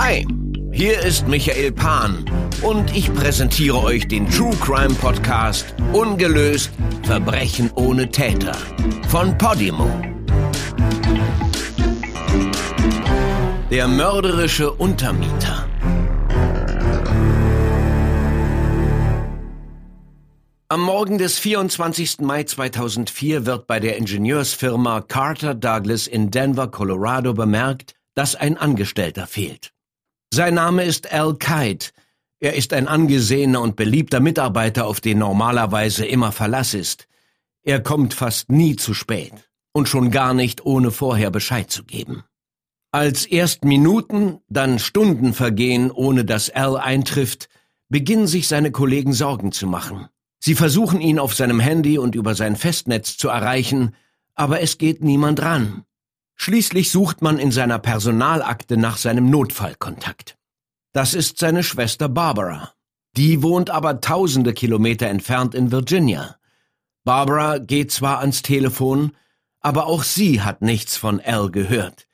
Hi, hier ist Michael Pan und ich präsentiere euch den True Crime Podcast Ungelöst Verbrechen ohne Täter von Podimo. Der mörderische Untermieter. Am Morgen des 24. Mai 2004 wird bei der Ingenieursfirma Carter Douglas in Denver, Colorado bemerkt, dass ein Angestellter fehlt. Sein Name ist Al Kite. Er ist ein angesehener und beliebter Mitarbeiter, auf den normalerweise immer Verlass ist. Er kommt fast nie zu spät und schon gar nicht ohne vorher Bescheid zu geben. Als erst Minuten, dann Stunden vergehen, ohne dass Al eintrifft, beginnen sich seine Kollegen Sorgen zu machen. Sie versuchen ihn auf seinem Handy und über sein Festnetz zu erreichen, aber es geht niemand ran. Schließlich sucht man in seiner Personalakte nach seinem Notfallkontakt. Das ist seine Schwester Barbara. Die wohnt aber tausende Kilometer entfernt in Virginia. Barbara geht zwar ans Telefon, aber auch sie hat nichts von Al gehört.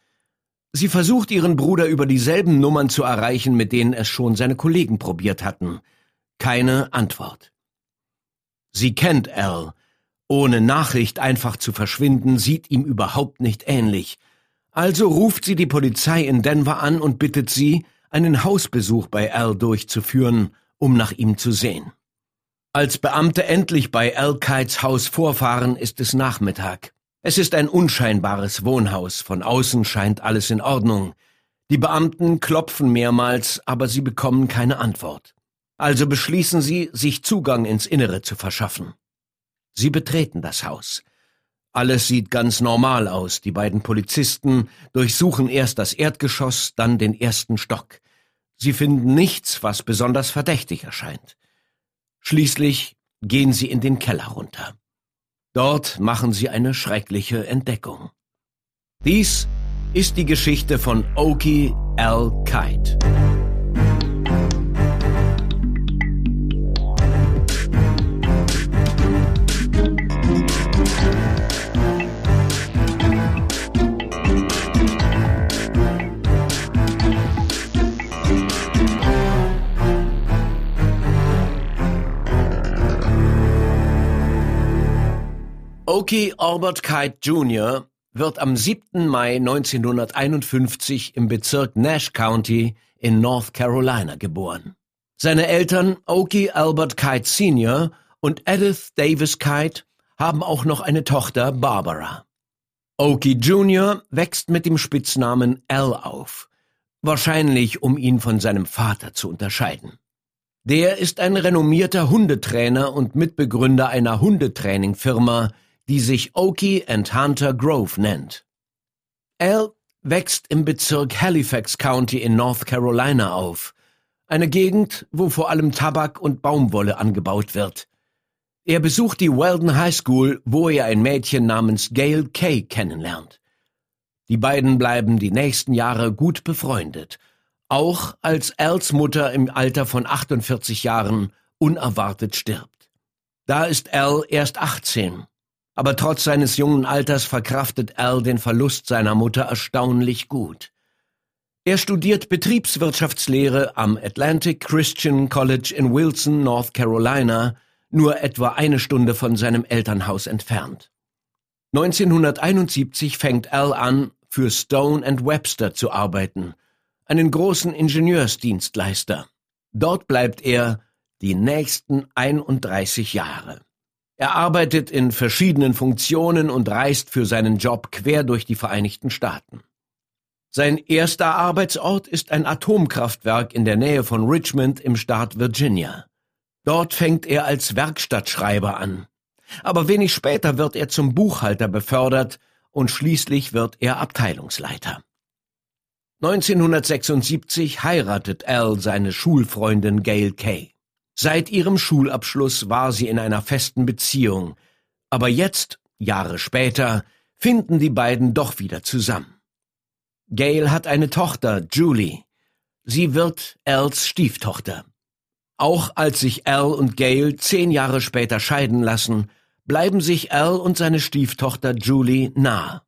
Sie versucht ihren Bruder über dieselben Nummern zu erreichen, mit denen es schon seine Kollegen probiert hatten. Keine Antwort. Sie kennt Al. Ohne Nachricht einfach zu verschwinden, sieht ihm überhaupt nicht ähnlich. Also ruft sie die Polizei in Denver an und bittet sie, einen Hausbesuch bei Al durchzuführen, um nach ihm zu sehen. Als Beamte endlich bei Al Kites Haus vorfahren, ist es Nachmittag. Es ist ein unscheinbares Wohnhaus, von außen scheint alles in Ordnung. Die Beamten klopfen mehrmals, aber sie bekommen keine Antwort. Also beschließen sie, sich Zugang ins Innere zu verschaffen. Sie betreten das Haus. Alles sieht ganz normal aus. Die beiden Polizisten durchsuchen erst das Erdgeschoss, dann den ersten Stock. Sie finden nichts, was besonders verdächtig erscheint. Schließlich gehen sie in den Keller runter. Dort machen sie eine schreckliche Entdeckung. Dies ist die Geschichte von Oki L. Kite. Oki Albert Kite Jr. wird am 7. Mai 1951 im Bezirk Nash County in North Carolina geboren. Seine Eltern Oki Albert Kite Sr. und Edith Davis Kite haben auch noch eine Tochter Barbara. Oki Jr. wächst mit dem Spitznamen Al auf, wahrscheinlich um ihn von seinem Vater zu unterscheiden. Der ist ein renommierter Hundetrainer und Mitbegründer einer Hundetrainingfirma, die sich Okie and Hunter Grove nennt. Al wächst im Bezirk Halifax County in North Carolina auf, eine Gegend, wo vor allem Tabak und Baumwolle angebaut wird. Er besucht die Weldon High School, wo er ein Mädchen namens Gail Kay kennenlernt. Die beiden bleiben die nächsten Jahre gut befreundet, auch als Als Mutter im Alter von 48 Jahren unerwartet stirbt. Da ist Al erst 18 aber trotz seines jungen Alters verkraftet Al den Verlust seiner Mutter erstaunlich gut. Er studiert Betriebswirtschaftslehre am Atlantic Christian College in Wilson, North Carolina, nur etwa eine Stunde von seinem Elternhaus entfernt. 1971 fängt Al an, für Stone and Webster zu arbeiten, einen großen Ingenieursdienstleister. Dort bleibt er die nächsten 31 Jahre. Er arbeitet in verschiedenen Funktionen und reist für seinen Job quer durch die Vereinigten Staaten. Sein erster Arbeitsort ist ein Atomkraftwerk in der Nähe von Richmond im Staat Virginia. Dort fängt er als Werkstattschreiber an. Aber wenig später wird er zum Buchhalter befördert und schließlich wird er Abteilungsleiter. 1976 heiratet Al seine Schulfreundin Gail Kay. Seit ihrem Schulabschluss war sie in einer festen Beziehung, aber jetzt, Jahre später, finden die beiden doch wieder zusammen. Gail hat eine Tochter, Julie. Sie wird Als Stieftochter. Auch als sich Al und Gail zehn Jahre später scheiden lassen, bleiben sich Al und seine Stieftochter Julie nah.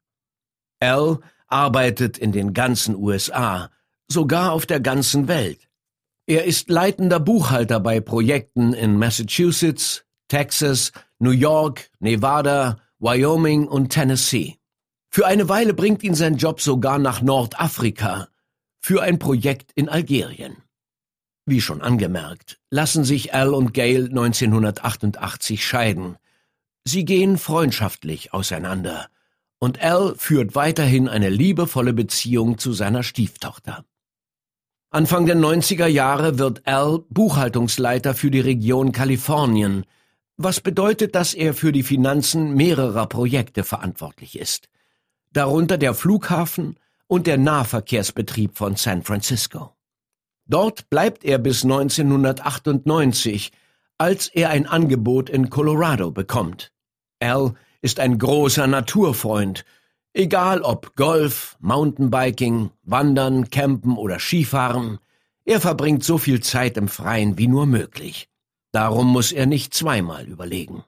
Al arbeitet in den ganzen USA, sogar auf der ganzen Welt. Er ist leitender Buchhalter bei Projekten in Massachusetts, Texas, New York, Nevada, Wyoming und Tennessee. Für eine Weile bringt ihn sein Job sogar nach Nordafrika für ein Projekt in Algerien. Wie schon angemerkt, lassen sich Al und Gail 1988 scheiden. Sie gehen freundschaftlich auseinander und Al führt weiterhin eine liebevolle Beziehung zu seiner Stieftochter. Anfang der 90er Jahre wird Al Buchhaltungsleiter für die Region Kalifornien, was bedeutet, dass er für die Finanzen mehrerer Projekte verantwortlich ist, darunter der Flughafen und der Nahverkehrsbetrieb von San Francisco. Dort bleibt er bis 1998, als er ein Angebot in Colorado bekommt. Al ist ein großer Naturfreund. Egal ob Golf, Mountainbiking, Wandern, Campen oder Skifahren, er verbringt so viel Zeit im Freien wie nur möglich. Darum muss er nicht zweimal überlegen.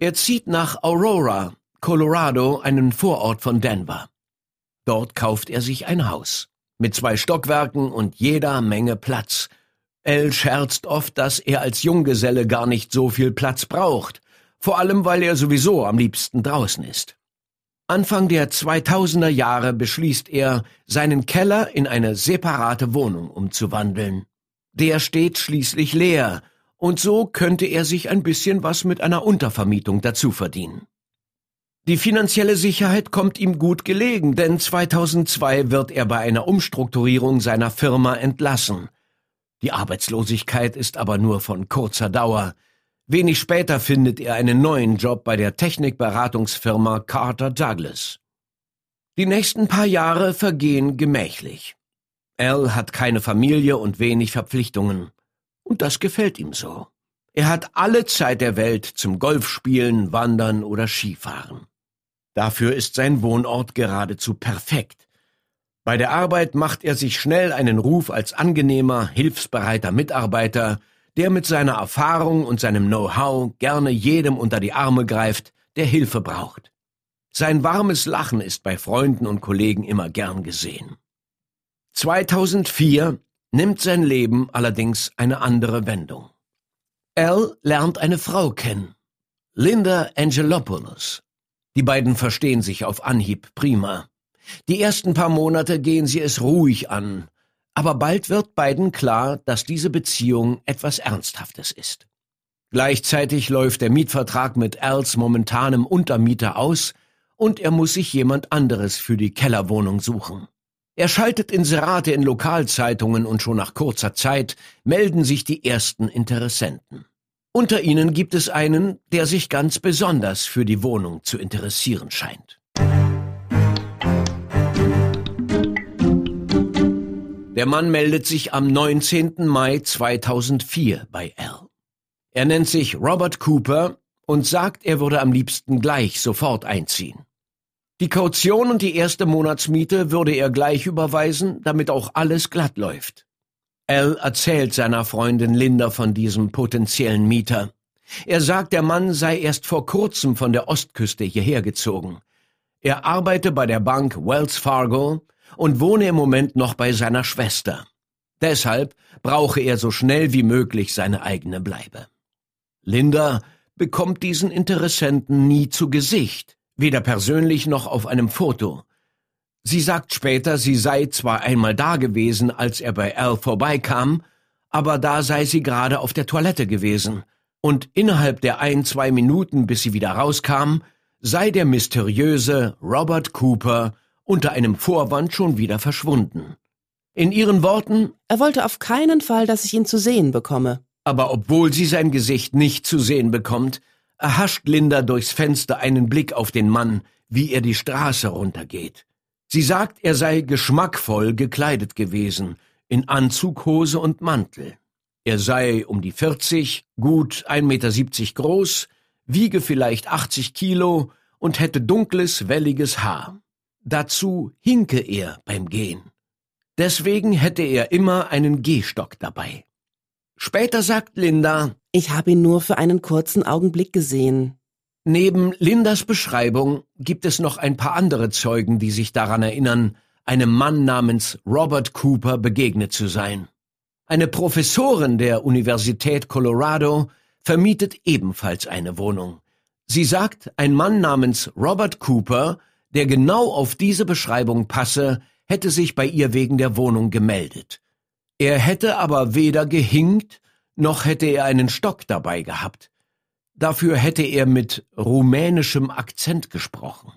Er zieht nach Aurora, Colorado, einen Vorort von Denver. Dort kauft er sich ein Haus mit zwei Stockwerken und jeder Menge Platz, El scherzt oft, dass er als Junggeselle gar nicht so viel Platz braucht, vor allem weil er sowieso am liebsten draußen ist. Anfang der 2000er Jahre beschließt er, seinen Keller in eine separate Wohnung umzuwandeln. Der steht schließlich leer, und so könnte er sich ein bisschen was mit einer Untervermietung dazu verdienen. Die finanzielle Sicherheit kommt ihm gut gelegen, denn 2002 wird er bei einer Umstrukturierung seiner Firma entlassen. Die Arbeitslosigkeit ist aber nur von kurzer Dauer. Wenig später findet er einen neuen Job bei der Technikberatungsfirma Carter Douglas. Die nächsten paar Jahre vergehen gemächlich. Al hat keine Familie und wenig Verpflichtungen. Und das gefällt ihm so. Er hat alle Zeit der Welt zum Golfspielen, Wandern oder Skifahren. Dafür ist sein Wohnort geradezu perfekt. Bei der Arbeit macht er sich schnell einen Ruf als angenehmer, hilfsbereiter Mitarbeiter, der mit seiner Erfahrung und seinem Know-how gerne jedem unter die Arme greift, der Hilfe braucht. Sein warmes Lachen ist bei Freunden und Kollegen immer gern gesehen. 2004 nimmt sein Leben allerdings eine andere Wendung. Al lernt eine Frau kennen, Linda Angelopoulos. Die beiden verstehen sich auf Anhieb prima. Die ersten paar Monate gehen sie es ruhig an, aber bald wird beiden klar, dass diese Beziehung etwas Ernsthaftes ist. Gleichzeitig läuft der Mietvertrag mit Als momentanem Untermieter aus und er muss sich jemand anderes für die Kellerwohnung suchen. Er schaltet Inserate in Lokalzeitungen und schon nach kurzer Zeit melden sich die ersten Interessenten. Unter ihnen gibt es einen, der sich ganz besonders für die Wohnung zu interessieren scheint. Der Mann meldet sich am 19. Mai 2004 bei Al. Er nennt sich Robert Cooper und sagt, er würde am liebsten gleich sofort einziehen. Die Kaution und die erste Monatsmiete würde er gleich überweisen, damit auch alles glatt läuft. Al erzählt seiner Freundin Linda von diesem potenziellen Mieter. Er sagt, der Mann sei erst vor kurzem von der Ostküste hierher gezogen. Er arbeite bei der Bank Wells Fargo und wohne im Moment noch bei seiner Schwester. Deshalb brauche er so schnell wie möglich seine eigene Bleibe. Linda bekommt diesen Interessenten nie zu Gesicht, weder persönlich noch auf einem Foto. Sie sagt später, sie sei zwar einmal da gewesen, als er bei Al vorbeikam, aber da sei sie gerade auf der Toilette gewesen, und innerhalb der ein, zwei Minuten, bis sie wieder rauskam, sei der mysteriöse Robert Cooper unter einem Vorwand schon wieder verschwunden. In ihren Worten Er wollte auf keinen Fall, dass ich ihn zu sehen bekomme. Aber obwohl sie sein Gesicht nicht zu sehen bekommt, erhascht Linda durchs Fenster einen Blick auf den Mann, wie er die Straße runtergeht. Sie sagt, er sei geschmackvoll gekleidet gewesen, in Anzug, Hose und Mantel. Er sei um die 40, gut 1,70 Meter groß, wiege vielleicht 80 Kilo und hätte dunkles, welliges Haar. Dazu hinke er beim Gehen. Deswegen hätte er immer einen Gehstock dabei. Später sagt Linda, Ich habe ihn nur für einen kurzen Augenblick gesehen. Neben Lindas Beschreibung gibt es noch ein paar andere Zeugen, die sich daran erinnern, einem Mann namens Robert Cooper begegnet zu sein. Eine Professorin der Universität Colorado vermietet ebenfalls eine Wohnung. Sie sagt, ein Mann namens Robert Cooper, der genau auf diese Beschreibung passe, hätte sich bei ihr wegen der Wohnung gemeldet. Er hätte aber weder gehinkt, noch hätte er einen Stock dabei gehabt. Dafür hätte er mit rumänischem Akzent gesprochen.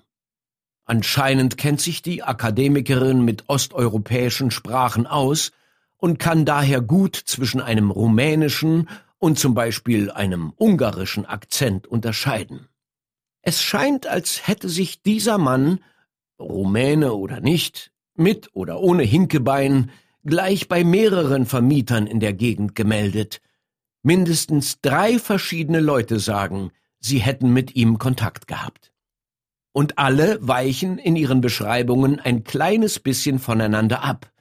Anscheinend kennt sich die Akademikerin mit osteuropäischen Sprachen aus und kann daher gut zwischen einem rumänischen und zum Beispiel einem ungarischen Akzent unterscheiden. Es scheint, als hätte sich dieser Mann, Rumäne oder nicht, mit oder ohne Hinkebein, gleich bei mehreren Vermietern in der Gegend gemeldet, Mindestens drei verschiedene Leute sagen, sie hätten mit ihm Kontakt gehabt. Und alle weichen in ihren Beschreibungen ein kleines bisschen voneinander ab.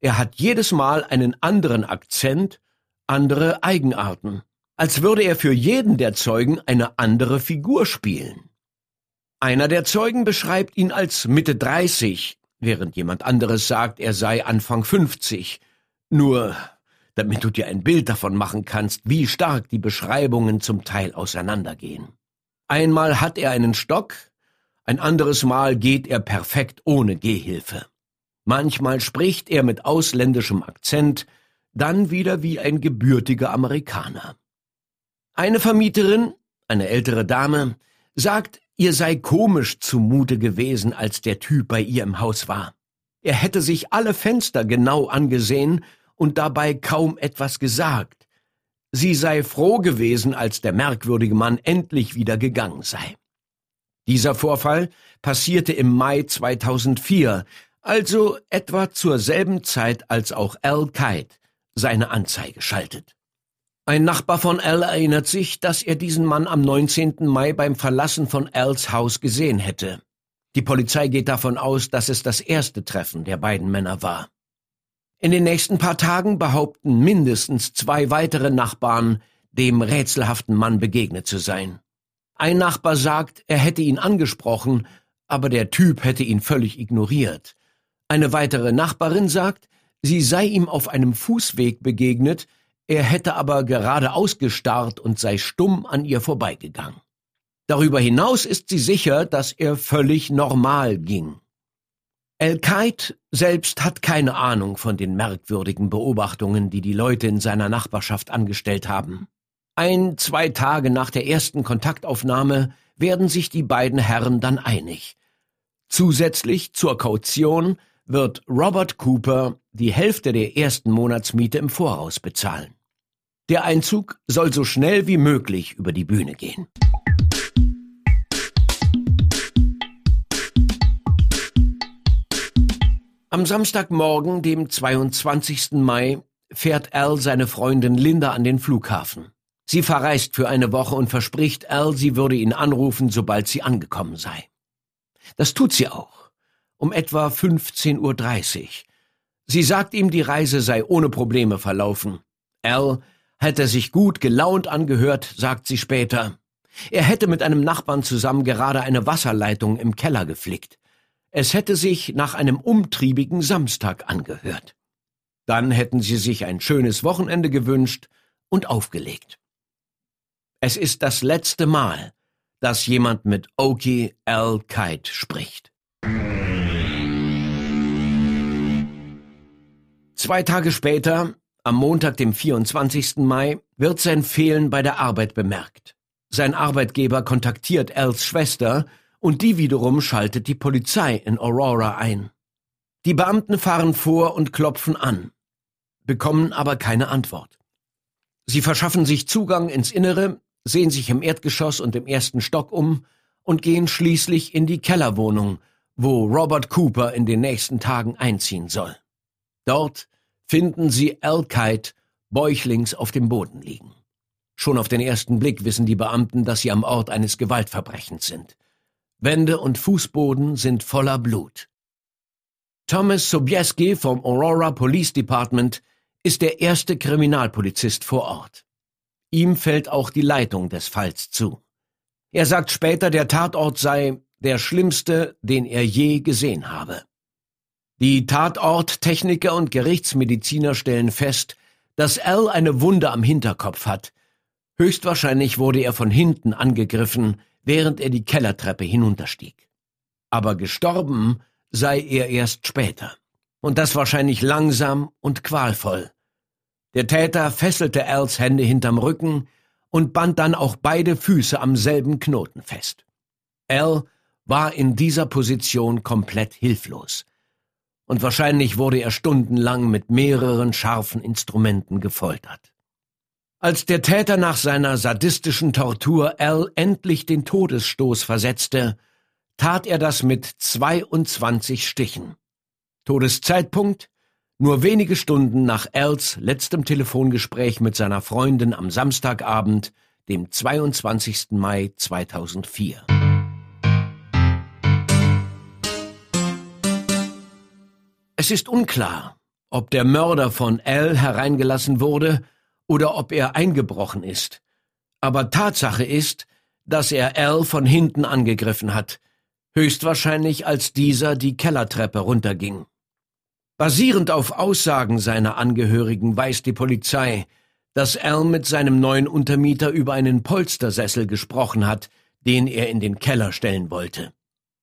Er hat jedes Mal einen anderen Akzent, andere Eigenarten, als würde er für jeden der Zeugen eine andere Figur spielen. Einer der Zeugen beschreibt ihn als Mitte 30, während jemand anderes sagt, er sei Anfang 50. Nur damit du dir ein Bild davon machen kannst, wie stark die Beschreibungen zum Teil auseinandergehen. Einmal hat er einen Stock, ein anderes Mal geht er perfekt ohne Gehhilfe. Manchmal spricht er mit ausländischem Akzent, dann wieder wie ein gebürtiger Amerikaner. Eine Vermieterin, eine ältere Dame, sagt, ihr sei komisch zumute gewesen, als der Typ bei ihr im Haus war. Er hätte sich alle Fenster genau angesehen und dabei kaum etwas gesagt. Sie sei froh gewesen, als der merkwürdige Mann endlich wieder gegangen sei. Dieser Vorfall passierte im Mai 2004, also etwa zur selben Zeit, als auch Al Kite seine Anzeige schaltet. Ein Nachbar von Al erinnert sich, dass er diesen Mann am 19. Mai beim Verlassen von Als Haus gesehen hätte. Die Polizei geht davon aus, dass es das erste Treffen der beiden Männer war. In den nächsten paar Tagen behaupten mindestens zwei weitere Nachbarn, dem rätselhaften Mann begegnet zu sein. Ein Nachbar sagt, er hätte ihn angesprochen, aber der Typ hätte ihn völlig ignoriert. Eine weitere Nachbarin sagt, sie sei ihm auf einem Fußweg begegnet, er hätte aber geradeaus gestarrt und sei stumm an ihr vorbeigegangen. Darüber hinaus ist sie sicher, dass er völlig normal ging. El-Kaid selbst hat keine Ahnung von den merkwürdigen Beobachtungen, die die Leute in seiner Nachbarschaft angestellt haben. Ein, zwei Tage nach der ersten Kontaktaufnahme werden sich die beiden Herren dann einig. Zusätzlich zur Kaution wird Robert Cooper die Hälfte der ersten Monatsmiete im Voraus bezahlen. Der Einzug soll so schnell wie möglich über die Bühne gehen. Am Samstagmorgen, dem 22. Mai, fährt Al seine Freundin Linda an den Flughafen. Sie verreist für eine Woche und verspricht Al, sie würde ihn anrufen, sobald sie angekommen sei. Das tut sie auch. Um etwa 15.30 Uhr. Sie sagt ihm, die Reise sei ohne Probleme verlaufen. Al hätte sich gut gelaunt angehört, sagt sie später. Er hätte mit einem Nachbarn zusammen gerade eine Wasserleitung im Keller geflickt. Es hätte sich nach einem umtriebigen Samstag angehört. Dann hätten sie sich ein schönes Wochenende gewünscht und aufgelegt. Es ist das letzte Mal, dass jemand mit Oki L. Kite spricht. Zwei Tage später, am Montag, dem 24. Mai, wird sein Fehlen bei der Arbeit bemerkt. Sein Arbeitgeber kontaktiert Els Schwester und die wiederum schaltet die Polizei in Aurora ein. Die Beamten fahren vor und klopfen an, bekommen aber keine Antwort. Sie verschaffen sich Zugang ins Innere, sehen sich im Erdgeschoss und im ersten Stock um und gehen schließlich in die Kellerwohnung, wo Robert Cooper in den nächsten Tagen einziehen soll. Dort finden sie Kite bäuchlings auf dem Boden liegen. Schon auf den ersten Blick wissen die Beamten, dass sie am Ort eines Gewaltverbrechens sind. Wände und Fußboden sind voller Blut. Thomas Sobieski vom Aurora Police Department ist der erste Kriminalpolizist vor Ort. Ihm fällt auch die Leitung des Falls zu. Er sagt später, der Tatort sei der schlimmste, den er je gesehen habe. Die Tatorttechniker und Gerichtsmediziner stellen fest, dass Al eine Wunde am Hinterkopf hat. Höchstwahrscheinlich wurde er von hinten angegriffen, während er die Kellertreppe hinunterstieg. Aber gestorben sei er erst später. Und das wahrscheinlich langsam und qualvoll. Der Täter fesselte Als Hände hinterm Rücken und band dann auch beide Füße am selben Knoten fest. Al war in dieser Position komplett hilflos und wahrscheinlich wurde er stundenlang mit mehreren scharfen Instrumenten gefoltert. Als der Täter nach seiner sadistischen Tortur Al endlich den Todesstoß versetzte, tat er das mit 22 Stichen. Todeszeitpunkt nur wenige Stunden nach Als letztem Telefongespräch mit seiner Freundin am Samstagabend, dem 22. Mai 2004. Es ist unklar, ob der Mörder von Al hereingelassen wurde oder ob er eingebrochen ist. Aber Tatsache ist, dass er Al von hinten angegriffen hat, höchstwahrscheinlich als dieser die Kellertreppe runterging. Basierend auf Aussagen seiner Angehörigen weiß die Polizei, dass Al mit seinem neuen Untermieter über einen Polstersessel gesprochen hat, den er in den Keller stellen wollte.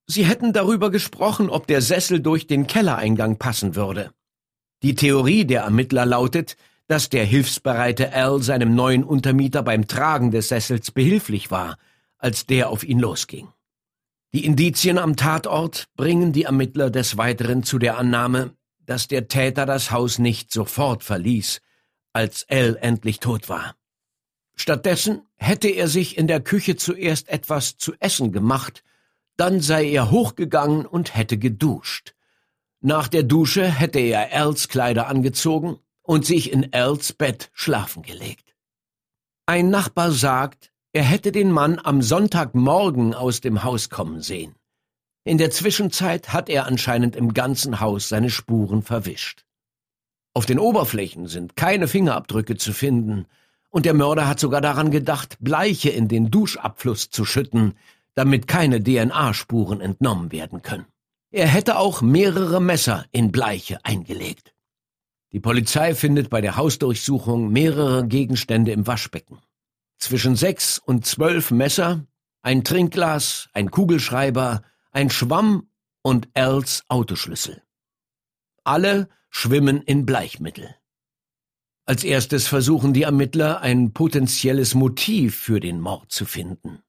Sie hätten darüber gesprochen, ob der Sessel durch den Kellereingang passen würde. Die Theorie der Ermittler lautet, dass der hilfsbereite Al seinem neuen Untermieter beim Tragen des Sessels behilflich war, als der auf ihn losging. Die Indizien am Tatort bringen die Ermittler des Weiteren zu der Annahme, dass der Täter das Haus nicht sofort verließ, als Al endlich tot war. Stattdessen hätte er sich in der Küche zuerst etwas zu essen gemacht dann sei er hochgegangen und hätte geduscht. Nach der Dusche hätte er Els Kleider angezogen und sich in Els Bett schlafen gelegt. Ein Nachbar sagt, er hätte den Mann am Sonntagmorgen aus dem Haus kommen sehen. In der Zwischenzeit hat er anscheinend im ganzen Haus seine Spuren verwischt. Auf den Oberflächen sind keine Fingerabdrücke zu finden, und der Mörder hat sogar daran gedacht, Bleiche in den Duschabfluss zu schütten, damit keine DNA-Spuren entnommen werden können. Er hätte auch mehrere Messer in Bleiche eingelegt. Die Polizei findet bei der Hausdurchsuchung mehrere Gegenstände im Waschbecken. Zwischen sechs und zwölf Messer, ein Trinkglas, ein Kugelschreiber, ein Schwamm und Els Autoschlüssel. Alle schwimmen in Bleichmittel. Als erstes versuchen die Ermittler ein potenzielles Motiv für den Mord zu finden.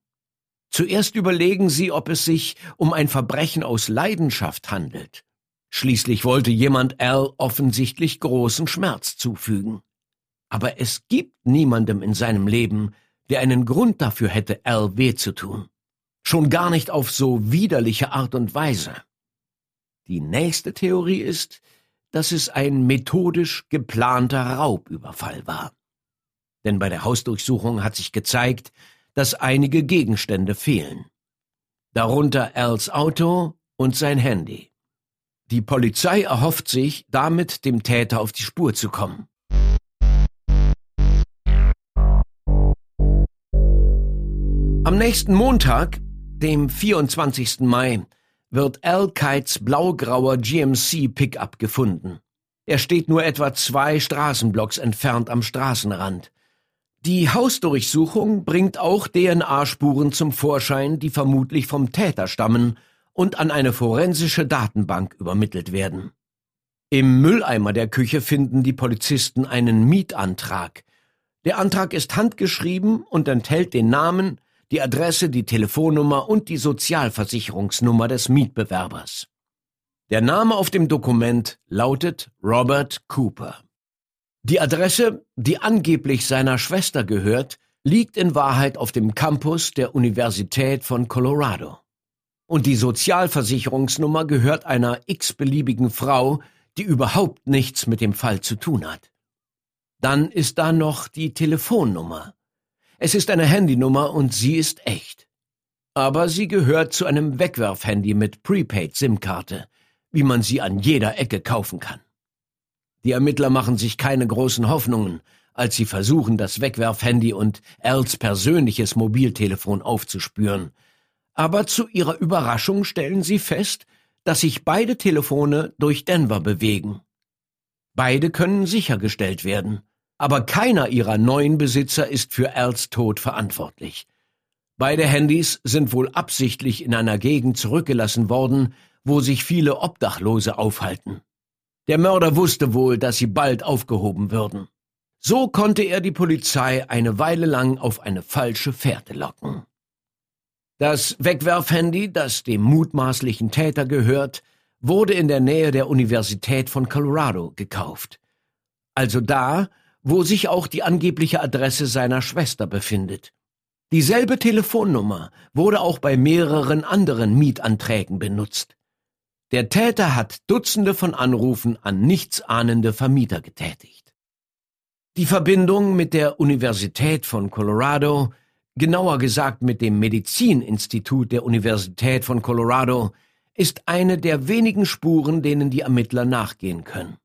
Zuerst überlegen sie, ob es sich um ein Verbrechen aus Leidenschaft handelt. Schließlich wollte jemand Al offensichtlich großen Schmerz zufügen. Aber es gibt niemandem in seinem Leben, der einen Grund dafür hätte, Al weh zu tun. Schon gar nicht auf so widerliche Art und Weise. Die nächste Theorie ist, dass es ein methodisch geplanter Raubüberfall war. Denn bei der Hausdurchsuchung hat sich gezeigt, dass einige Gegenstände fehlen. Darunter Als Auto und sein Handy. Die Polizei erhofft sich, damit dem Täter auf die Spur zu kommen. Am nächsten Montag, dem 24. Mai, wird Al Kites blaugrauer GMC Pickup gefunden. Er steht nur etwa zwei Straßenblocks entfernt am Straßenrand. Die Hausdurchsuchung bringt auch DNA-Spuren zum Vorschein, die vermutlich vom Täter stammen und an eine forensische Datenbank übermittelt werden. Im Mülleimer der Küche finden die Polizisten einen Mietantrag. Der Antrag ist handgeschrieben und enthält den Namen, die Adresse, die Telefonnummer und die Sozialversicherungsnummer des Mietbewerbers. Der Name auf dem Dokument lautet Robert Cooper. Die Adresse, die angeblich seiner Schwester gehört, liegt in Wahrheit auf dem Campus der Universität von Colorado. Und die Sozialversicherungsnummer gehört einer x-beliebigen Frau, die überhaupt nichts mit dem Fall zu tun hat. Dann ist da noch die Telefonnummer. Es ist eine Handynummer und sie ist echt. Aber sie gehört zu einem Wegwerfhandy mit Prepaid-SIM-Karte, wie man sie an jeder Ecke kaufen kann. Die Ermittler machen sich keine großen Hoffnungen, als sie versuchen, das Wegwerfhandy und Als persönliches Mobiltelefon aufzuspüren. Aber zu ihrer Überraschung stellen sie fest, dass sich beide Telefone durch Denver bewegen. Beide können sichergestellt werden, aber keiner ihrer neuen Besitzer ist für Als Tod verantwortlich. Beide Handys sind wohl absichtlich in einer Gegend zurückgelassen worden, wo sich viele Obdachlose aufhalten. Der Mörder wusste wohl, dass sie bald aufgehoben würden. So konnte er die Polizei eine Weile lang auf eine falsche Fährte locken. Das Wegwerfhandy, das dem mutmaßlichen Täter gehört, wurde in der Nähe der Universität von Colorado gekauft. Also da, wo sich auch die angebliche Adresse seiner Schwester befindet. Dieselbe Telefonnummer wurde auch bei mehreren anderen Mietanträgen benutzt. Der Täter hat Dutzende von Anrufen an nichtsahnende Vermieter getätigt. Die Verbindung mit der Universität von Colorado, genauer gesagt mit dem Medizininstitut der Universität von Colorado, ist eine der wenigen Spuren, denen die Ermittler nachgehen können.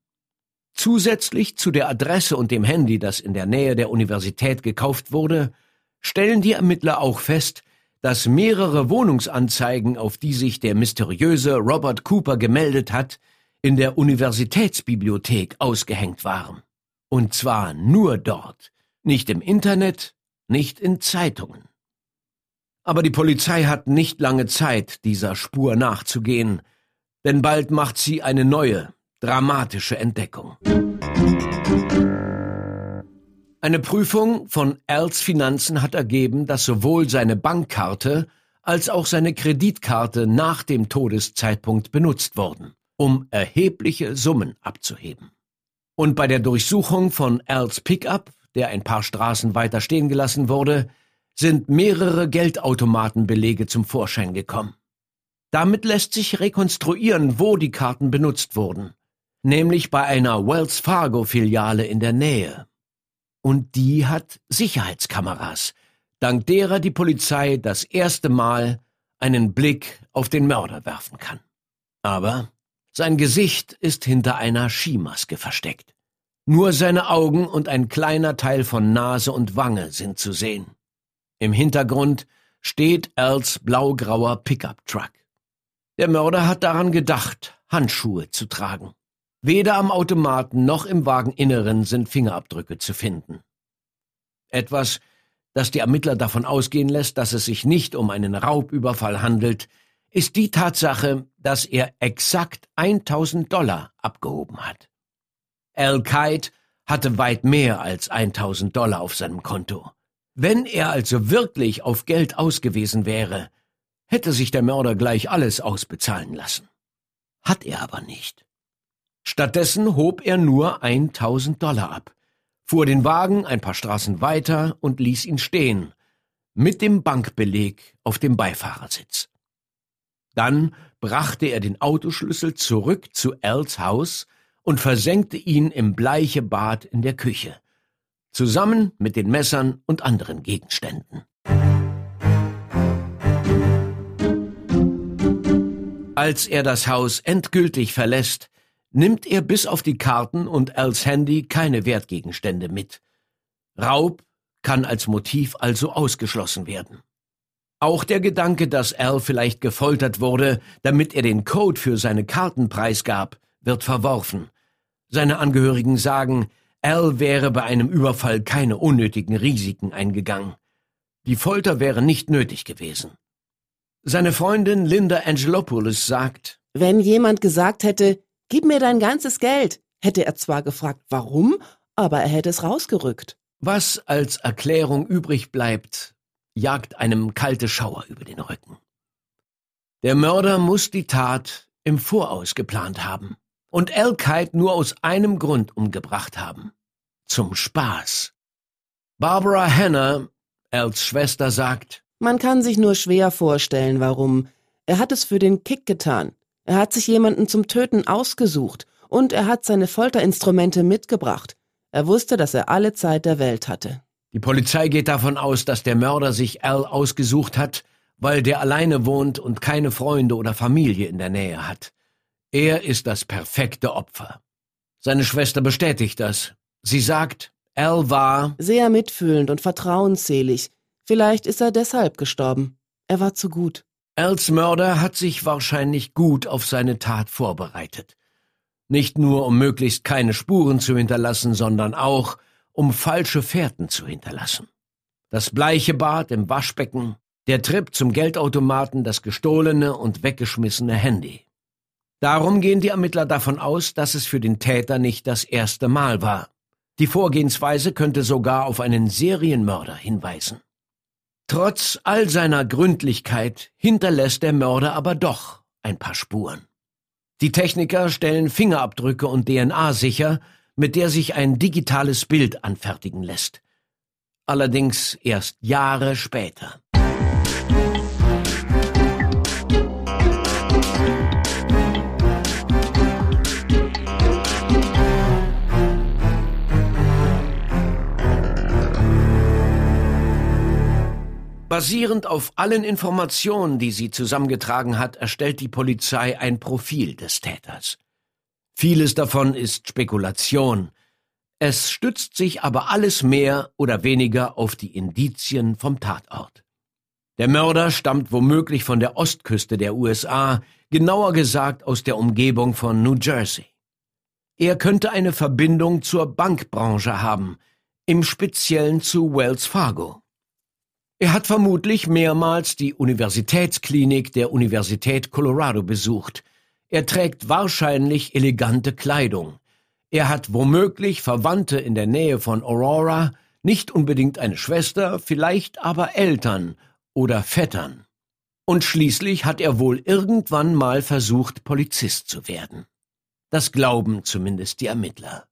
Zusätzlich zu der Adresse und dem Handy, das in der Nähe der Universität gekauft wurde, stellen die Ermittler auch fest, dass mehrere Wohnungsanzeigen, auf die sich der mysteriöse Robert Cooper gemeldet hat, in der Universitätsbibliothek ausgehängt waren. Und zwar nur dort, nicht im Internet, nicht in Zeitungen. Aber die Polizei hat nicht lange Zeit, dieser Spur nachzugehen, denn bald macht sie eine neue, dramatische Entdeckung. Eine Prüfung von Als Finanzen hat ergeben, dass sowohl seine Bankkarte als auch seine Kreditkarte nach dem Todeszeitpunkt benutzt wurden, um erhebliche Summen abzuheben. Und bei der Durchsuchung von Als Pickup, der ein paar Straßen weiter stehen gelassen wurde, sind mehrere Geldautomatenbelege zum Vorschein gekommen. Damit lässt sich rekonstruieren, wo die Karten benutzt wurden, nämlich bei einer Wells Fargo Filiale in der Nähe und die hat Sicherheitskameras, dank derer die Polizei das erste Mal einen Blick auf den Mörder werfen kann. Aber sein Gesicht ist hinter einer Skimaske versteckt. Nur seine Augen und ein kleiner Teil von Nase und Wange sind zu sehen. Im Hintergrund steht Als blaugrauer Pickup-Truck. Der Mörder hat daran gedacht, Handschuhe zu tragen. Weder am Automaten noch im Wageninneren sind Fingerabdrücke zu finden. Etwas, das die Ermittler davon ausgehen lässt, dass es sich nicht um einen Raubüberfall handelt, ist die Tatsache, dass er exakt 1000 Dollar abgehoben hat. Al-Qaid hatte weit mehr als 1000 Dollar auf seinem Konto. Wenn er also wirklich auf Geld ausgewiesen wäre, hätte sich der Mörder gleich alles ausbezahlen lassen. Hat er aber nicht. Stattdessen hob er nur 1000 Dollar ab, fuhr den Wagen ein paar Straßen weiter und ließ ihn stehen, mit dem Bankbeleg auf dem Beifahrersitz. Dann brachte er den Autoschlüssel zurück zu Als Haus und versenkte ihn im Bleichebad in der Küche, zusammen mit den Messern und anderen Gegenständen. Als er das Haus endgültig verlässt, nimmt er bis auf die Karten und Als Handy keine Wertgegenstände mit. Raub kann als Motiv also ausgeschlossen werden. Auch der Gedanke, dass Al vielleicht gefoltert wurde, damit er den Code für seine Karten preisgab, wird verworfen. Seine Angehörigen sagen, Al wäre bei einem Überfall keine unnötigen Risiken eingegangen. Die Folter wäre nicht nötig gewesen. Seine Freundin Linda Angelopoulos sagt, Wenn jemand gesagt hätte, Gib mir dein ganzes Geld, hätte er zwar gefragt, warum, aber er hätte es rausgerückt. Was als Erklärung übrig bleibt, jagt einem kalte Schauer über den Rücken. Der Mörder muss die Tat im Voraus geplant haben und Al-Qaid nur aus einem Grund umgebracht haben. Zum Spaß. Barbara Hanna, Als Schwester, sagt, Man kann sich nur schwer vorstellen, warum. Er hat es für den Kick getan. Er hat sich jemanden zum Töten ausgesucht und er hat seine Folterinstrumente mitgebracht. Er wusste, dass er alle Zeit der Welt hatte. Die Polizei geht davon aus, dass der Mörder sich Al ausgesucht hat, weil der alleine wohnt und keine Freunde oder Familie in der Nähe hat. Er ist das perfekte Opfer. Seine Schwester bestätigt das. Sie sagt, Al war sehr mitfühlend und vertrauensselig. Vielleicht ist er deshalb gestorben. Er war zu gut. Als Mörder hat sich wahrscheinlich gut auf seine Tat vorbereitet. Nicht nur, um möglichst keine Spuren zu hinterlassen, sondern auch, um falsche Fährten zu hinterlassen. Das bleiche Bad im Waschbecken, der Trip zum Geldautomaten, das gestohlene und weggeschmissene Handy. Darum gehen die Ermittler davon aus, dass es für den Täter nicht das erste Mal war. Die Vorgehensweise könnte sogar auf einen Serienmörder hinweisen. Trotz all seiner Gründlichkeit hinterlässt der Mörder aber doch ein paar Spuren. Die Techniker stellen Fingerabdrücke und DNA sicher, mit der sich ein digitales Bild anfertigen lässt. Allerdings erst Jahre später. Basierend auf allen Informationen, die sie zusammengetragen hat, erstellt die Polizei ein Profil des Täters. Vieles davon ist Spekulation. Es stützt sich aber alles mehr oder weniger auf die Indizien vom Tatort. Der Mörder stammt womöglich von der Ostküste der USA, genauer gesagt aus der Umgebung von New Jersey. Er könnte eine Verbindung zur Bankbranche haben, im Speziellen zu Wells Fargo. Er hat vermutlich mehrmals die Universitätsklinik der Universität Colorado besucht. Er trägt wahrscheinlich elegante Kleidung. Er hat womöglich Verwandte in der Nähe von Aurora, nicht unbedingt eine Schwester, vielleicht aber Eltern oder Vettern. Und schließlich hat er wohl irgendwann mal versucht, Polizist zu werden. Das glauben zumindest die Ermittler.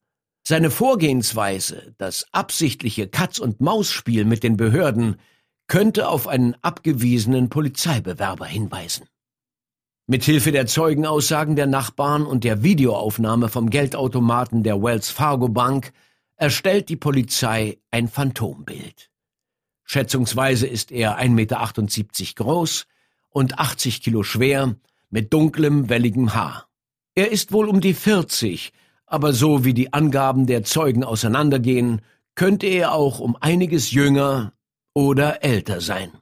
Seine Vorgehensweise, das absichtliche Katz-und-Maus-Spiel mit den Behörden, könnte auf einen abgewiesenen Polizeibewerber hinweisen. Mithilfe der Zeugenaussagen der Nachbarn und der Videoaufnahme vom Geldautomaten der Wells Fargo Bank erstellt die Polizei ein Phantombild. Schätzungsweise ist er 1,78 Meter groß und 80 Kilo schwer, mit dunklem, welligem Haar. Er ist wohl um die 40, aber so wie die Angaben der Zeugen auseinandergehen, könnte er auch um einiges jünger oder älter sein.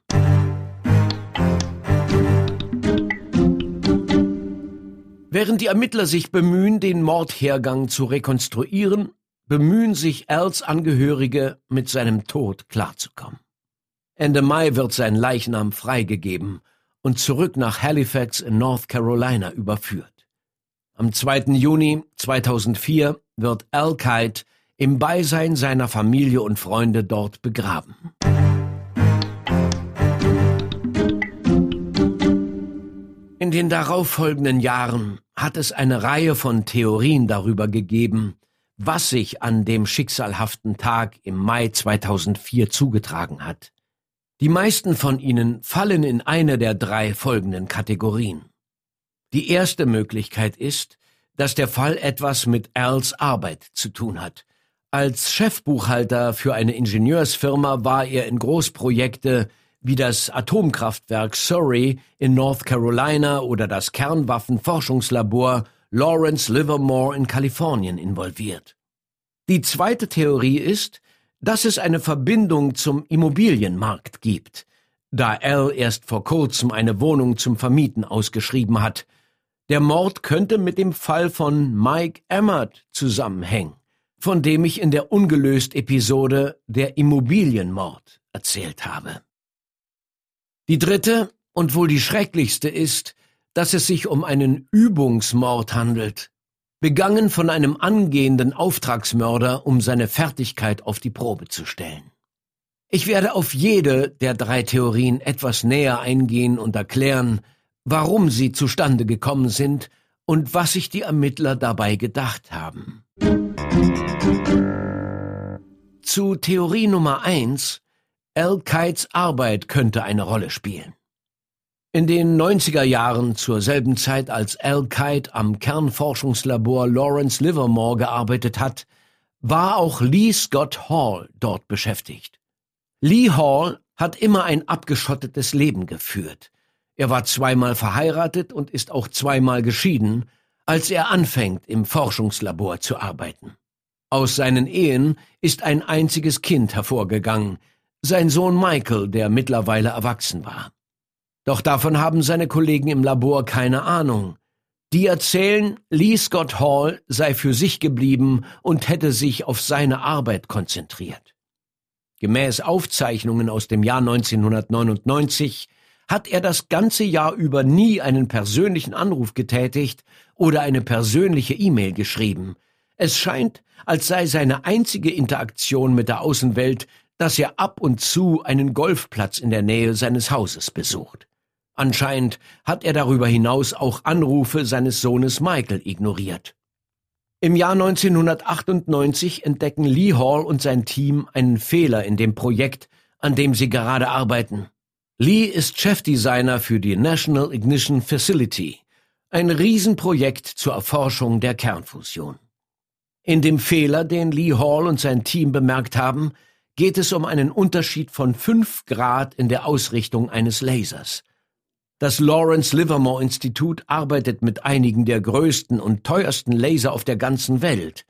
Während die Ermittler sich bemühen, den Mordhergang zu rekonstruieren, bemühen sich Als Angehörige, mit seinem Tod klarzukommen. Ende Mai wird sein Leichnam freigegeben und zurück nach Halifax in North Carolina überführt. Am 2. Juni 2004 wird Al Kite im Beisein seiner Familie und Freunde dort begraben. In den darauffolgenden Jahren hat es eine Reihe von Theorien darüber gegeben, was sich an dem schicksalhaften Tag im Mai 2004 zugetragen hat. Die meisten von ihnen fallen in eine der drei folgenden Kategorien. Die erste Möglichkeit ist, dass der Fall etwas mit Als Arbeit zu tun hat. Als Chefbuchhalter für eine Ingenieursfirma war er in Großprojekte wie das Atomkraftwerk Surrey in North Carolina oder das Kernwaffenforschungslabor Lawrence Livermore in Kalifornien involviert. Die zweite Theorie ist, dass es eine Verbindung zum Immobilienmarkt gibt, da Al erst vor kurzem eine Wohnung zum Vermieten ausgeschrieben hat. Der Mord könnte mit dem Fall von Mike Emmert zusammenhängen, von dem ich in der ungelöst Episode Der Immobilienmord erzählt habe. Die dritte und wohl die schrecklichste ist, dass es sich um einen Übungsmord handelt, begangen von einem angehenden Auftragsmörder, um seine Fertigkeit auf die Probe zu stellen. Ich werde auf jede der drei Theorien etwas näher eingehen und erklären, warum sie zustande gekommen sind und was sich die Ermittler dabei gedacht haben. Zu Theorie Nummer eins Al Kites Arbeit könnte eine Rolle spielen. In den 90er Jahren, zur selben Zeit als Al Kite am Kernforschungslabor Lawrence Livermore gearbeitet hat, war auch Lee Scott Hall dort beschäftigt. Lee Hall hat immer ein abgeschottetes Leben geführt. Er war zweimal verheiratet und ist auch zweimal geschieden, als er anfängt, im Forschungslabor zu arbeiten. Aus seinen Ehen ist ein einziges Kind hervorgegangen, sein Sohn Michael, der mittlerweile erwachsen war. Doch davon haben seine Kollegen im Labor keine Ahnung. Die erzählen, Lee Scott Hall sei für sich geblieben und hätte sich auf seine Arbeit konzentriert. Gemäß Aufzeichnungen aus dem Jahr 1999 hat er das ganze Jahr über nie einen persönlichen Anruf getätigt oder eine persönliche E-Mail geschrieben. Es scheint, als sei seine einzige Interaktion mit der Außenwelt, dass er ab und zu einen Golfplatz in der Nähe seines Hauses besucht. Anscheinend hat er darüber hinaus auch Anrufe seines Sohnes Michael ignoriert. Im Jahr 1998 entdecken Lee Hall und sein Team einen Fehler in dem Projekt, an dem sie gerade arbeiten. Lee ist Chefdesigner für die National Ignition Facility, ein Riesenprojekt zur Erforschung der Kernfusion. In dem Fehler, den Lee Hall und sein Team bemerkt haben, geht es um einen Unterschied von fünf Grad in der Ausrichtung eines Lasers. Das Lawrence Livermore Institut arbeitet mit einigen der größten und teuersten Laser auf der ganzen Welt.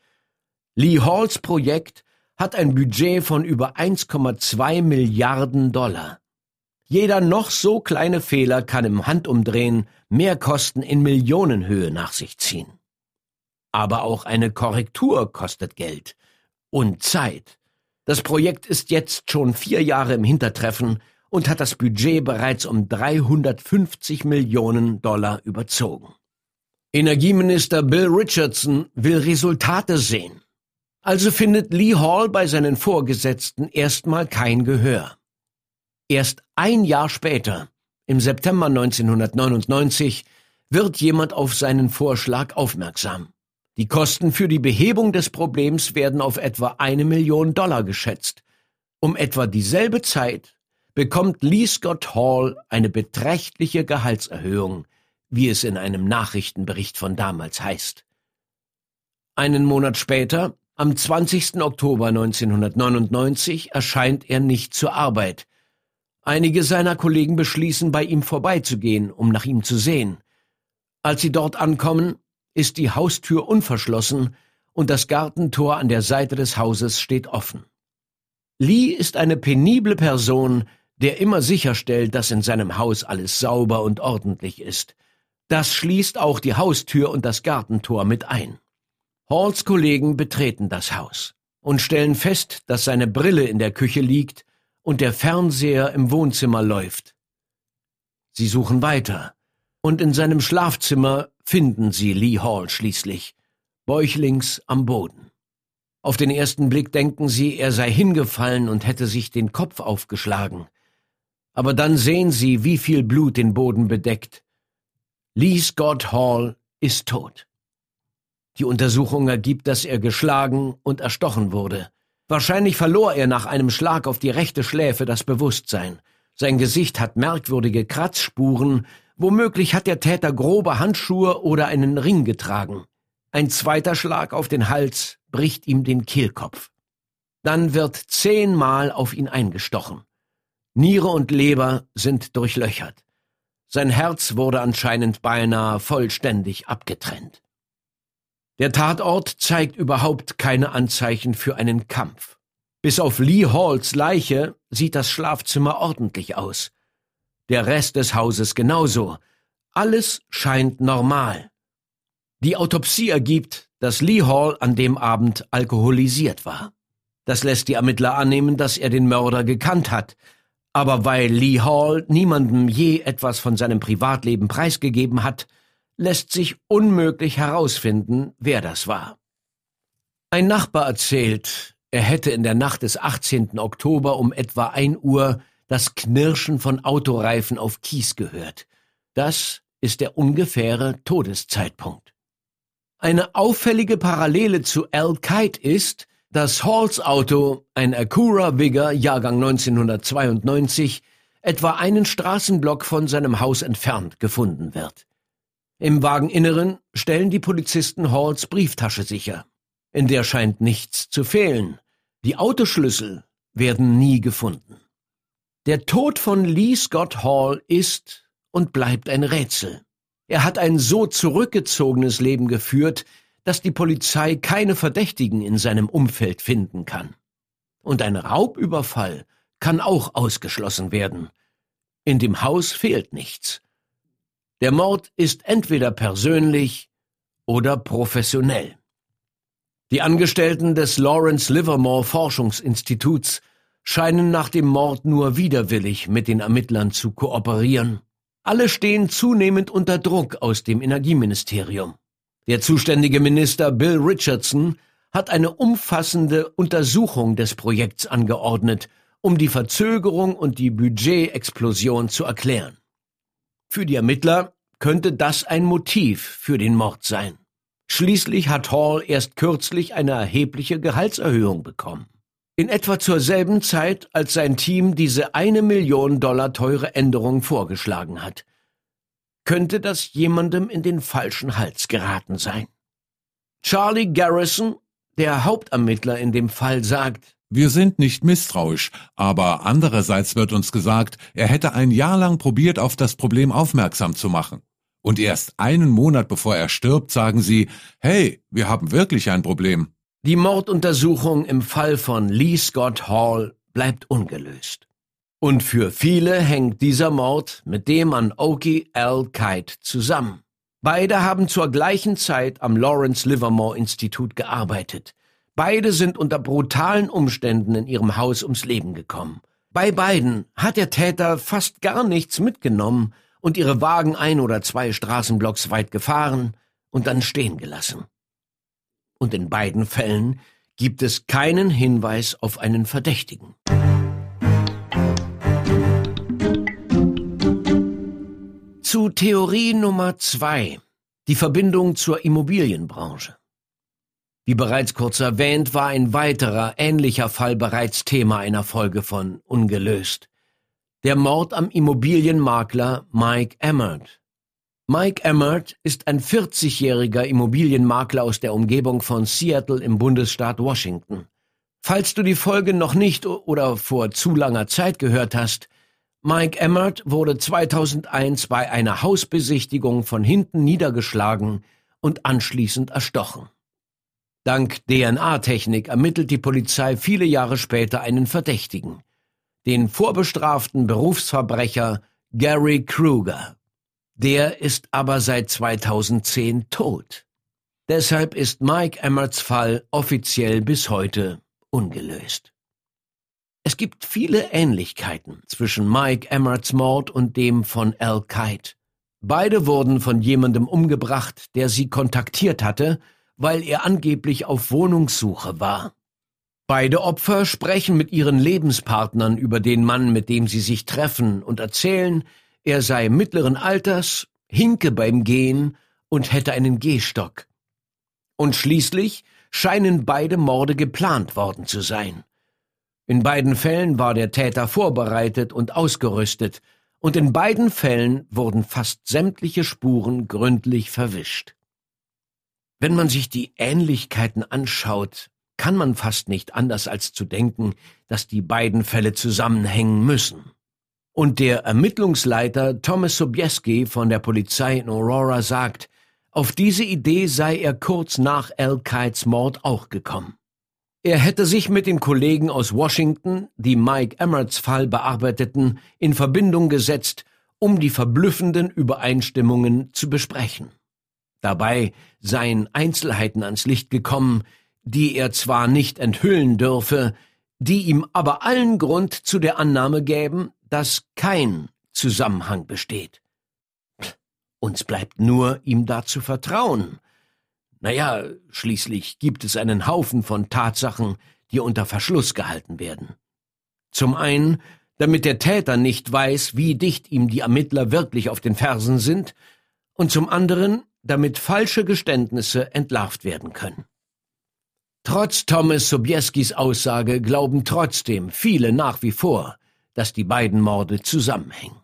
Lee Halls Projekt hat ein Budget von über 1,2 Milliarden Dollar. Jeder noch so kleine Fehler kann im Handumdrehen Mehrkosten in Millionenhöhe nach sich ziehen. Aber auch eine Korrektur kostet Geld und Zeit. Das Projekt ist jetzt schon vier Jahre im Hintertreffen und hat das Budget bereits um 350 Millionen Dollar überzogen. Energieminister Bill Richardson will Resultate sehen. Also findet Lee Hall bei seinen Vorgesetzten erstmal kein Gehör. Erst ein Jahr später, im September 1999, wird jemand auf seinen Vorschlag aufmerksam. Die Kosten für die Behebung des Problems werden auf etwa eine Million Dollar geschätzt. Um etwa dieselbe Zeit bekommt Lee Scott Hall eine beträchtliche Gehaltserhöhung, wie es in einem Nachrichtenbericht von damals heißt. Einen Monat später, am 20. Oktober 1999, erscheint er nicht zur Arbeit. Einige seiner Kollegen beschließen, bei ihm vorbeizugehen, um nach ihm zu sehen. Als sie dort ankommen, ist die Haustür unverschlossen und das Gartentor an der Seite des Hauses steht offen. Lee ist eine penible Person, der immer sicherstellt, dass in seinem Haus alles sauber und ordentlich ist. Das schließt auch die Haustür und das Gartentor mit ein. Halls Kollegen betreten das Haus und stellen fest, dass seine Brille in der Küche liegt und der Fernseher im Wohnzimmer läuft. Sie suchen weiter, und in seinem Schlafzimmer finden sie Lee Hall schließlich, bäuchlings am Boden. Auf den ersten Blick denken sie, er sei hingefallen und hätte sich den Kopf aufgeschlagen aber dann sehen Sie, wie viel Blut den Boden bedeckt. Lee Scott Hall ist tot. Die Untersuchung ergibt, dass er geschlagen und erstochen wurde. Wahrscheinlich verlor er nach einem Schlag auf die rechte Schläfe das Bewusstsein. Sein Gesicht hat merkwürdige Kratzspuren, womöglich hat der Täter grobe Handschuhe oder einen Ring getragen. Ein zweiter Schlag auf den Hals bricht ihm den Kehlkopf. Dann wird zehnmal auf ihn eingestochen. Niere und Leber sind durchlöchert. Sein Herz wurde anscheinend beinahe vollständig abgetrennt. Der Tatort zeigt überhaupt keine Anzeichen für einen Kampf. Bis auf Lee Halls Leiche sieht das Schlafzimmer ordentlich aus. Der Rest des Hauses genauso. Alles scheint normal. Die Autopsie ergibt, dass Lee Hall an dem Abend alkoholisiert war. Das lässt die Ermittler annehmen, dass er den Mörder gekannt hat, aber weil Lee Hall niemandem je etwas von seinem Privatleben preisgegeben hat, lässt sich unmöglich herausfinden, wer das war. Ein Nachbar erzählt, er hätte in der Nacht des 18. Oktober um etwa ein Uhr das Knirschen von Autoreifen auf Kies gehört. Das ist der ungefähre Todeszeitpunkt. Eine auffällige Parallele zu Al Kite ist, dass Halls Auto, ein Acura Vigor Jahrgang 1992, etwa einen Straßenblock von seinem Haus entfernt gefunden wird. Im Wageninneren stellen die Polizisten Halls Brieftasche sicher. In der scheint nichts zu fehlen. Die Autoschlüssel werden nie gefunden. Der Tod von Lee Scott Hall ist und bleibt ein Rätsel. Er hat ein so zurückgezogenes Leben geführt, dass die Polizei keine Verdächtigen in seinem Umfeld finden kann. Und ein Raubüberfall kann auch ausgeschlossen werden. In dem Haus fehlt nichts. Der Mord ist entweder persönlich oder professionell. Die Angestellten des Lawrence Livermore Forschungsinstituts scheinen nach dem Mord nur widerwillig mit den Ermittlern zu kooperieren. Alle stehen zunehmend unter Druck aus dem Energieministerium. Der zuständige Minister Bill Richardson hat eine umfassende Untersuchung des Projekts angeordnet, um die Verzögerung und die Budgetexplosion zu erklären. Für die Ermittler könnte das ein Motiv für den Mord sein. Schließlich hat Hall erst kürzlich eine erhebliche Gehaltserhöhung bekommen. In etwa zur selben Zeit, als sein Team diese eine Million Dollar teure Änderung vorgeschlagen hat. Könnte das jemandem in den falschen Hals geraten sein? Charlie Garrison, der Hauptermittler in dem Fall, sagt, wir sind nicht misstrauisch, aber andererseits wird uns gesagt, er hätte ein Jahr lang probiert, auf das Problem aufmerksam zu machen. Und erst einen Monat bevor er stirbt, sagen sie, hey, wir haben wirklich ein Problem. Die Morduntersuchung im Fall von Lee Scott Hall bleibt ungelöst. Und für viele hängt dieser Mord mit dem an Oki L. Kite zusammen. Beide haben zur gleichen Zeit am Lawrence Livermore Institut gearbeitet. Beide sind unter brutalen Umständen in ihrem Haus ums Leben gekommen. Bei beiden hat der Täter fast gar nichts mitgenommen und ihre Wagen ein oder zwei Straßenblocks weit gefahren und dann stehen gelassen. Und in beiden Fällen gibt es keinen Hinweis auf einen Verdächtigen. Zu Theorie Nummer zwei. Die Verbindung zur Immobilienbranche. Wie bereits kurz erwähnt, war ein weiterer ähnlicher Fall bereits Thema einer Folge von Ungelöst. Der Mord am Immobilienmakler Mike Emmert. Mike Emmert ist ein 40-jähriger Immobilienmakler aus der Umgebung von Seattle im Bundesstaat Washington. Falls du die Folge noch nicht oder vor zu langer Zeit gehört hast, Mike Emmert wurde 2001 bei einer Hausbesichtigung von hinten niedergeschlagen und anschließend erstochen. Dank DNA-Technik ermittelt die Polizei viele Jahre später einen Verdächtigen den vorbestraften Berufsverbrecher Gary Kruger. Der ist aber seit 2010 tot. Deshalb ist Mike Emmerts Fall offiziell bis heute ungelöst. Es gibt viele Ähnlichkeiten zwischen Mike Emmerts Mord und dem von Al Kite. Beide wurden von jemandem umgebracht, der sie kontaktiert hatte, weil er angeblich auf Wohnungssuche war. Beide Opfer sprechen mit ihren Lebenspartnern über den Mann, mit dem sie sich treffen, und erzählen, er sei mittleren Alters, hinke beim Gehen und hätte einen Gehstock. Und schließlich scheinen beide Morde geplant worden zu sein. In beiden Fällen war der Täter vorbereitet und ausgerüstet, und in beiden Fällen wurden fast sämtliche Spuren gründlich verwischt. Wenn man sich die Ähnlichkeiten anschaut, kann man fast nicht anders als zu denken, dass die beiden Fälle zusammenhängen müssen. Und der Ermittlungsleiter Thomas Sobieski von der Polizei in Aurora sagt, auf diese Idee sei er kurz nach Al Kites Mord auch gekommen. Er hätte sich mit den Kollegen aus Washington, die Mike Emmerts Fall bearbeiteten, in Verbindung gesetzt, um die verblüffenden Übereinstimmungen zu besprechen. Dabei seien Einzelheiten ans Licht gekommen, die er zwar nicht enthüllen dürfe, die ihm aber allen Grund zu der Annahme gäben, dass kein Zusammenhang besteht. Uns bleibt nur, ihm dazu vertrauen. Naja, schließlich gibt es einen Haufen von Tatsachen, die unter Verschluss gehalten werden. Zum einen, damit der Täter nicht weiß, wie dicht ihm die Ermittler wirklich auf den Fersen sind, und zum anderen, damit falsche Geständnisse entlarvt werden können. Trotz Thomas Sobieskis Aussage glauben trotzdem viele nach wie vor, dass die beiden Morde zusammenhängen.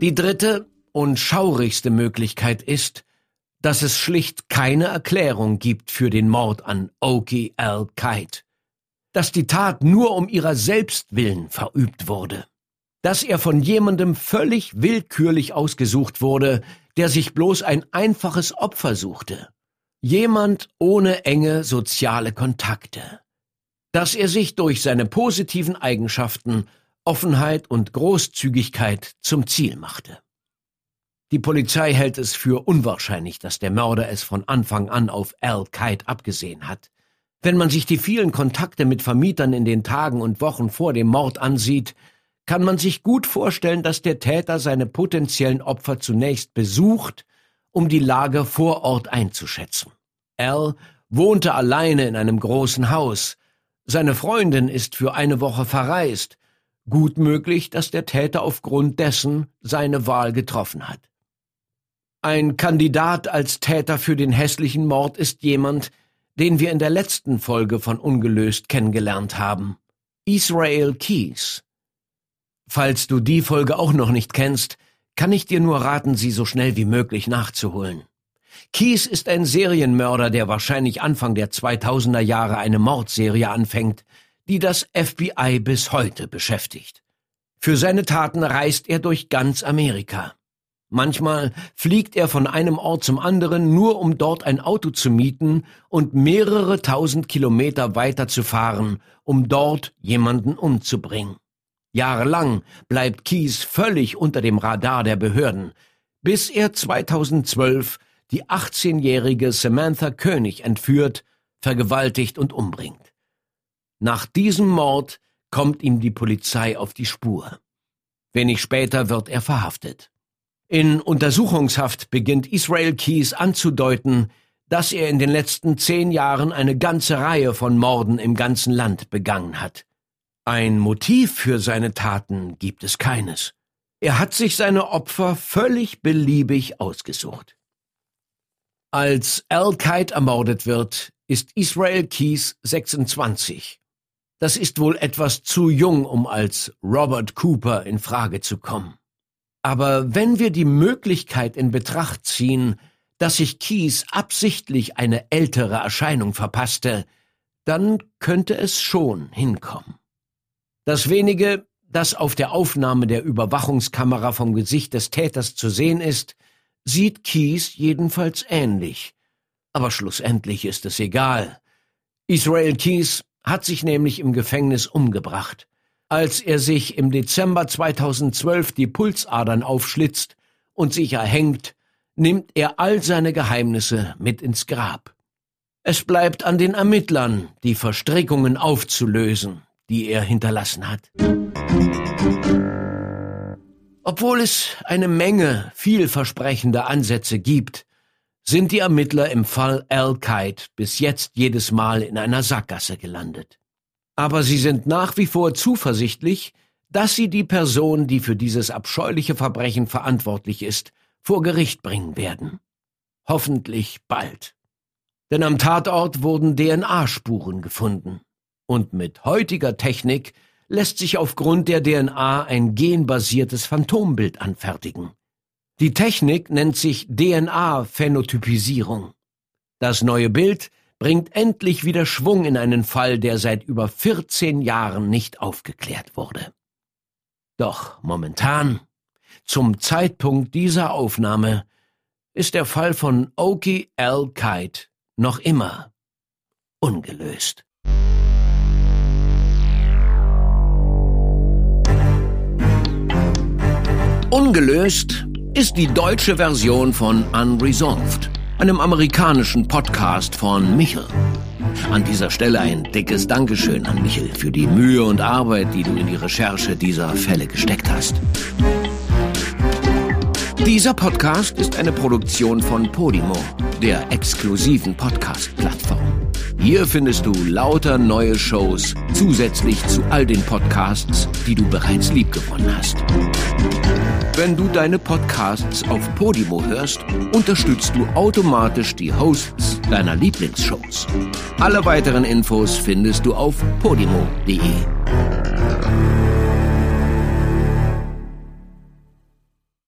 Die dritte und schaurigste Möglichkeit ist, dass es schlicht keine Erklärung gibt für den Mord an Oki Al Kite, dass die Tat nur um ihrer selbst willen verübt wurde. dass er von jemandem völlig willkürlich ausgesucht wurde, der sich bloß ein einfaches Opfer suchte. Jemand ohne enge soziale Kontakte. Dass er sich durch seine positiven Eigenschaften, Offenheit und Großzügigkeit zum Ziel machte. Die Polizei hält es für unwahrscheinlich, dass der Mörder es von Anfang an auf Al Kite abgesehen hat. Wenn man sich die vielen Kontakte mit Vermietern in den Tagen und Wochen vor dem Mord ansieht, kann man sich gut vorstellen, dass der Täter seine potenziellen Opfer zunächst besucht, um die Lage vor Ort einzuschätzen. Al wohnte alleine in einem großen Haus. Seine Freundin ist für eine Woche verreist. Gut möglich, dass der Täter aufgrund dessen seine Wahl getroffen hat. Ein Kandidat als Täter für den hässlichen Mord ist jemand, den wir in der letzten Folge von Ungelöst kennengelernt haben. Israel Keys. Falls du die Folge auch noch nicht kennst, kann ich dir nur raten, sie so schnell wie möglich nachzuholen. Keys ist ein Serienmörder, der wahrscheinlich Anfang der 2000er Jahre eine Mordserie anfängt, die das FBI bis heute beschäftigt. Für seine Taten reist er durch ganz Amerika. Manchmal fliegt er von einem Ort zum anderen, nur um dort ein Auto zu mieten und mehrere tausend Kilometer weiter zu fahren, um dort jemanden umzubringen. Jahrelang bleibt Kies völlig unter dem Radar der Behörden, bis er 2012 die 18-jährige Samantha König entführt, vergewaltigt und umbringt. Nach diesem Mord kommt ihm die Polizei auf die Spur. Wenig später wird er verhaftet. In Untersuchungshaft beginnt Israel Keys anzudeuten, dass er in den letzten zehn Jahren eine ganze Reihe von Morden im ganzen Land begangen hat. Ein Motiv für seine Taten gibt es keines. Er hat sich seine Opfer völlig beliebig ausgesucht. Als Al-Qaid ermordet wird, ist Israel Keys 26. Das ist wohl etwas zu jung, um als Robert Cooper in Frage zu kommen. Aber wenn wir die Möglichkeit in Betracht ziehen, dass sich Keys absichtlich eine ältere Erscheinung verpasste, dann könnte es schon hinkommen. Das wenige, das auf der Aufnahme der Überwachungskamera vom Gesicht des Täters zu sehen ist, sieht Keys jedenfalls ähnlich. Aber schlussendlich ist es egal. Israel Keys hat sich nämlich im Gefängnis umgebracht. Als er sich im Dezember 2012 die Pulsadern aufschlitzt und sich erhängt, nimmt er all seine Geheimnisse mit ins Grab. Es bleibt an den Ermittlern, die Verstrickungen aufzulösen, die er hinterlassen hat. Obwohl es eine Menge vielversprechender Ansätze gibt, sind die Ermittler im Fall Al-Qaid bis jetzt jedes Mal in einer Sackgasse gelandet. Aber sie sind nach wie vor zuversichtlich, dass sie die Person, die für dieses abscheuliche Verbrechen verantwortlich ist, vor Gericht bringen werden. Hoffentlich bald. Denn am Tatort wurden DNA-Spuren gefunden. Und mit heutiger Technik lässt sich aufgrund der DNA ein genbasiertes Phantombild anfertigen. Die Technik nennt sich DNA-Phänotypisierung. Das neue Bild bringt endlich wieder Schwung in einen Fall, der seit über 14 Jahren nicht aufgeklärt wurde. Doch momentan, zum Zeitpunkt dieser Aufnahme, ist der Fall von Oki Al-Kite noch immer ungelöst. Ungelöst ist die deutsche Version von Unresolved, einem amerikanischen Podcast von Michel. An dieser Stelle ein dickes Dankeschön an Michel für die Mühe und Arbeit, die du in die Recherche dieser Fälle gesteckt hast. Dieser Podcast ist eine Produktion von Podimo, der exklusiven Podcast-Plattform. Hier findest du lauter neue Shows zusätzlich zu all den Podcasts, die du bereits liebgewonnen hast. Wenn du deine Podcasts auf Podimo hörst, unterstützt du automatisch die Hosts deiner Lieblingsshows. Alle weiteren Infos findest du auf podimo.de.